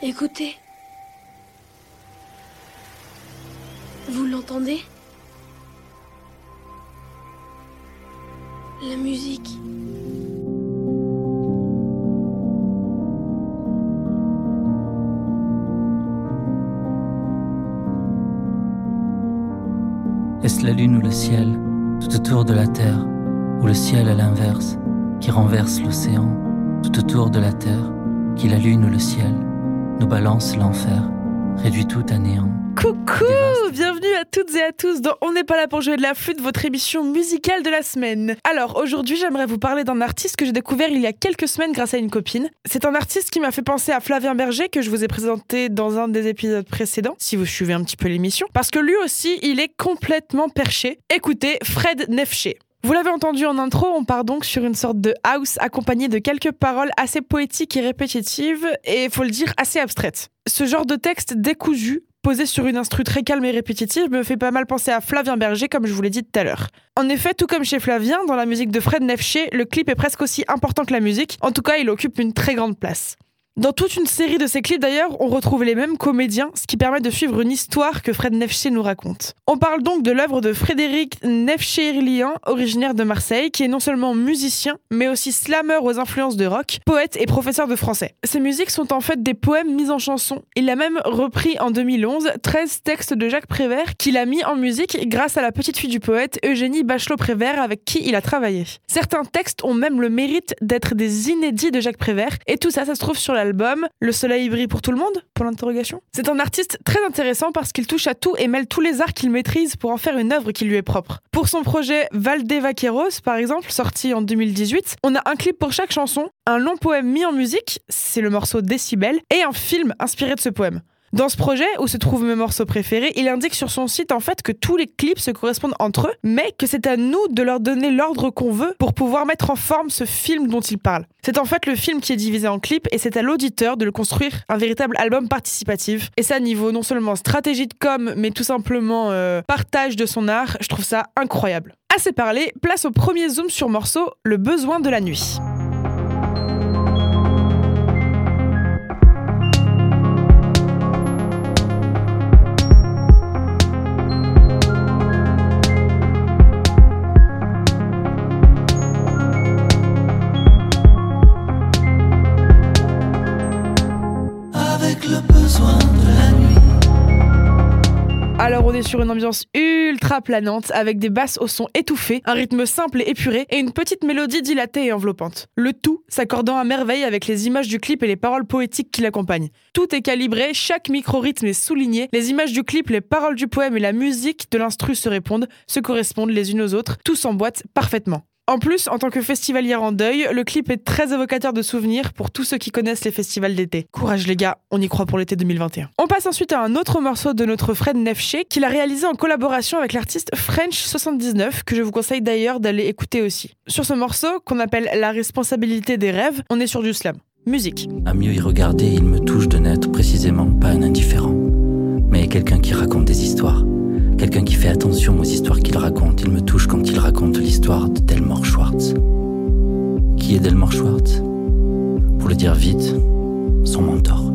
Écoutez. Vous l'entendez? La musique. Est-ce la lune ou le ciel, tout autour de la terre, ou le ciel à l'inverse, qui renverse l'océan, tout autour de la terre, qui la lune ou le ciel, nous balance l'enfer, réduit tout à néant. Coucou Bienvenue à toutes et à tous dans On n'est pas là pour jouer de la flûte, votre émission musicale de la semaine. Alors aujourd'hui j'aimerais vous parler d'un artiste que j'ai découvert il y a quelques semaines grâce à une copine. C'est un artiste qui m'a fait penser à Flavien Berger que je vous ai présenté dans un des épisodes précédents, si vous suivez un petit peu l'émission, parce que lui aussi il est complètement perché. Écoutez, Fred Nefché. Vous l'avez entendu en intro, on part donc sur une sorte de house accompagnée de quelques paroles assez poétiques et répétitives, et faut le dire assez abstraites. Ce genre de texte décousu, posé sur une instru très calme et répétitive, me fait pas mal penser à Flavien Berger, comme je vous l'ai dit tout à l'heure. En effet, tout comme chez Flavien, dans la musique de Fred Nefché, le clip est presque aussi important que la musique, en tout cas il occupe une très grande place. Dans toute une série de ces clips d'ailleurs, on retrouve les mêmes comédiens, ce qui permet de suivre une histoire que Fred Nefché nous raconte. On parle donc de l'œuvre de Frédéric Nefché-Irlian, originaire de Marseille, qui est non seulement musicien, mais aussi slammer aux influences de rock, poète et professeur de français. Ses musiques sont en fait des poèmes mis en chanson. Il a même repris en 2011 13 textes de Jacques Prévert qu'il a mis en musique grâce à la petite fille du poète Eugénie Bachelot-Prévert avec qui il a travaillé. Certains textes ont même le mérite d'être des inédits de Jacques Prévert, et tout ça, ça se trouve sur la le soleil brille pour tout le monde. C'est un artiste très intéressant parce qu'il touche à tout et mêle tous les arts qu'il maîtrise pour en faire une œuvre qui lui est propre. Pour son projet Valde Vaqueros, par exemple, sorti en 2018, on a un clip pour chaque chanson, un long poème mis en musique, c'est le morceau Décibel, et un film inspiré de ce poème. Dans ce projet, où se trouvent mes morceaux préférés, il indique sur son site en fait que tous les clips se correspondent entre eux, mais que c'est à nous de leur donner l'ordre qu'on veut pour pouvoir mettre en forme ce film dont il parle. C'est en fait le film qui est divisé en clips et c'est à l'auditeur de le construire un véritable album participatif. Et ça, niveau non seulement stratégie de com, mais tout simplement euh, partage de son art, je trouve ça incroyable. Assez parlé, place au premier zoom sur morceau, Le besoin de la nuit. Alors on est sur une ambiance ultra planante avec des basses au son étouffé, un rythme simple et épuré et une petite mélodie dilatée et enveloppante. Le tout s'accordant à merveille avec les images du clip et les paroles poétiques qui l'accompagnent. Tout est calibré, chaque micro-rythme est souligné, les images du clip, les paroles du poème et la musique de l'instru se répondent, se correspondent les unes aux autres, tout s'emboîte parfaitement. En plus, en tant que festivalière en deuil, le clip est très évocateur de souvenirs pour tous ceux qui connaissent les festivals d'été. Courage les gars, on y croit pour l'été 2021. On passe ensuite à un autre morceau de notre Fred Nefché qu'il a réalisé en collaboration avec l'artiste French79 que je vous conseille d'ailleurs d'aller écouter aussi. Sur ce morceau, qu'on appelle La responsabilité des rêves, on est sur du slam. Musique. À mieux y regarder, il me touche de n'être précisément pas un indifférent, mais quelqu'un qui raconte des histoires Quelqu'un qui fait attention aux histoires qu'il raconte. Il me Delmore Schwartz Pour le dire vite, son mentor.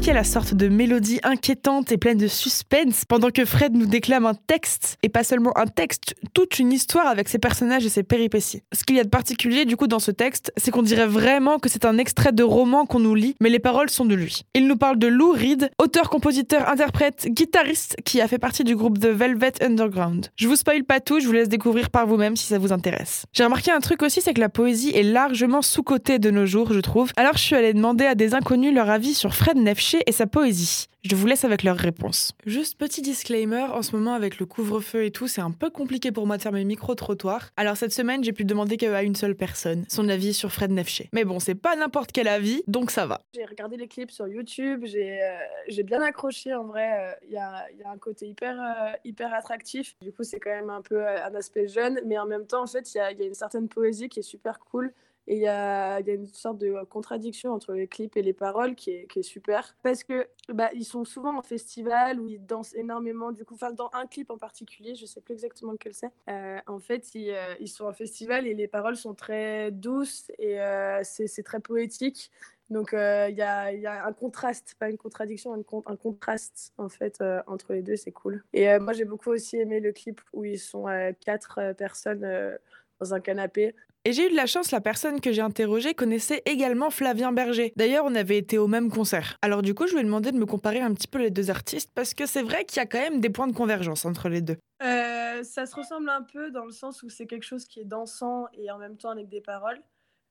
Remarqué la sorte de mélodie inquiétante et pleine de suspense pendant que Fred nous déclame un texte, et pas seulement un texte, toute une histoire avec ses personnages et ses péripéties. Ce qu'il y a de particulier du coup dans ce texte, c'est qu'on dirait vraiment que c'est un extrait de roman qu'on nous lit, mais les paroles sont de lui. Il nous parle de Lou Reed, auteur, compositeur, interprète, guitariste qui a fait partie du groupe The Velvet Underground. Je vous spoil pas tout, je vous laisse découvrir par vous-même si ça vous intéresse. J'ai remarqué un truc aussi, c'est que la poésie est largement sous-cotée de nos jours, je trouve. Alors je suis allée demander à des inconnus leur avis sur Fred Nefché et sa poésie. Je vous laisse avec leurs réponses. Juste petit disclaimer, en ce moment avec le couvre-feu et tout, c'est un peu compliqué pour moi de faire mes micro-trottoirs. Alors cette semaine, j'ai pu demander qu'à une seule personne son avis sur Fred Nefché. Mais bon, c'est pas n'importe quel avis, donc ça va. J'ai regardé les clips sur YouTube, j'ai euh, bien accroché en vrai. Euh, il y, a, y, a, un côté hyper, euh, hyper attractif. Du coup, c'est quand même un peu un aspect jeune, mais en même temps, en fait, il y a, y a une certaine poésie qui est super cool Et il y a, une sorte de contradiction entre les clips et les paroles qui est, super. Parce que bah, ils sont souvent en festival où ils dansent énormément. Du coup, dans un clip en particulier, je sais plus exactement lequel c'est. Euh, en fait, ils, euh, ils, sont en festival et les paroles sont très douces et euh, c'est très poétique. Donc il y, a, y, a, un contraste, pas une contradiction, un, un contraste en fait entre les deux, c'est cool. Et moi j'ai beaucoup aussi aimé le clip où ils sont quatre personnes dans un canapé et j'ai eu de la chance, la personne que j'ai interrogée connaissait également Flavien Berger. D'ailleurs, on avait été au même concert. Alors du coup, je lui ai demandé de me comparer un petit peu les deux artistes parce que c'est vrai qu'il y a quand même des points de convergence entre les deux. Euh, ça se ressemble un peu dans le sens où c'est quelque chose qui est dansant et en même temps avec des paroles.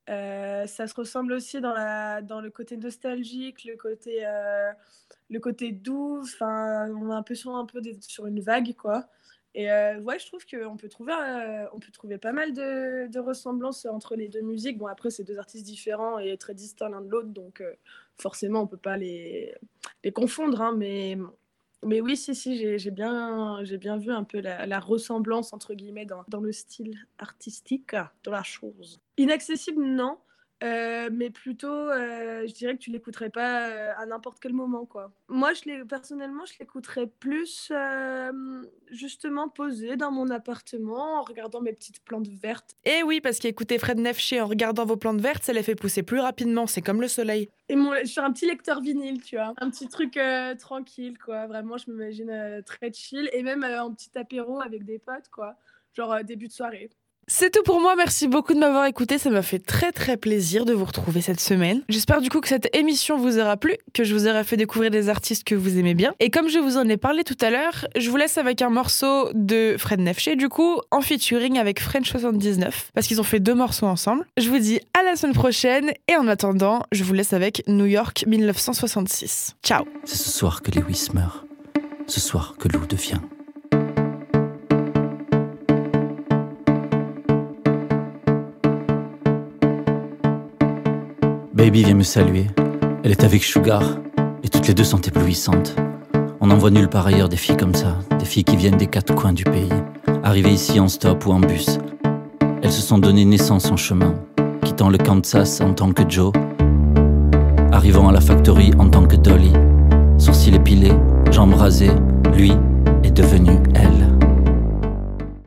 Euh, ça se ressemble aussi dans, le côté nostalgique, le côté, euh, doux. Enfin, on a sur, un peu sur une vague, quoi. Et euh, je trouve qu'on peut, trouver, euh, on peut trouver pas mal de, de, ressemblances entre les deux musiques. Bon, après, c'est deux artistes différents et très distincts l'un de l'autre, donc euh, forcément, on peut pas les, les confondre. Hein, mais, mais oui, si, si, j'ai bien, bien vu un peu la, la ressemblance, entre guillemets, dans, dans, le style artistique de la chose. Inaccessible, non. Euh, mais plutôt, euh, je dirais que tu l'écouterais pas euh, à n'importe quel moment, quoi. Moi, je personnellement, je l'écouterais plus justement posé dans mon appartement en regardant mes petites plantes vertes. Eh oui, parce qu'écouter Fred Nefché en regardant vos plantes vertes, ça les fait pousser plus rapidement. C'est comme le soleil. Et mon, sur un petit lecteur vinyle, tu vois, un petit truc tranquille, quoi. Vraiment, je m'imagine très chill et même un petit apéro avec des potes, quoi. Genre début de soirée. C'est tout pour moi, merci beaucoup de m'avoir écouté, ça m'a fait très très plaisir de vous retrouver cette semaine. J'espère du coup que cette émission vous aura plu, que je vous aurai fait découvrir des artistes que vous aimez bien. Et comme je vous en ai parlé tout à l'heure, je vous laisse avec un morceau de Fred Nefché, du coup en featuring avec French 79, parce qu'ils ont fait deux morceaux ensemble. Je vous dis à la semaine prochaine, et en attendant, je vous laisse avec New York 1966. Ciao C'est ce soir que Lewis meurt, ce soir que Lou devient. Baby vient me saluer. Elle est avec Sugar et toutes les deux sont éblouissantes. On n'en voit nulle part ailleurs des filles comme ça, des filles qui viennent des quatre coins du pays, arrivées ici en stop ou en bus. Elles se sont donné naissance en chemin, quittant le Kansas en tant que Joe, arrivant à la factory en tant que Dolly, sourcils épilés, jambes rasées, lui est devenu elle.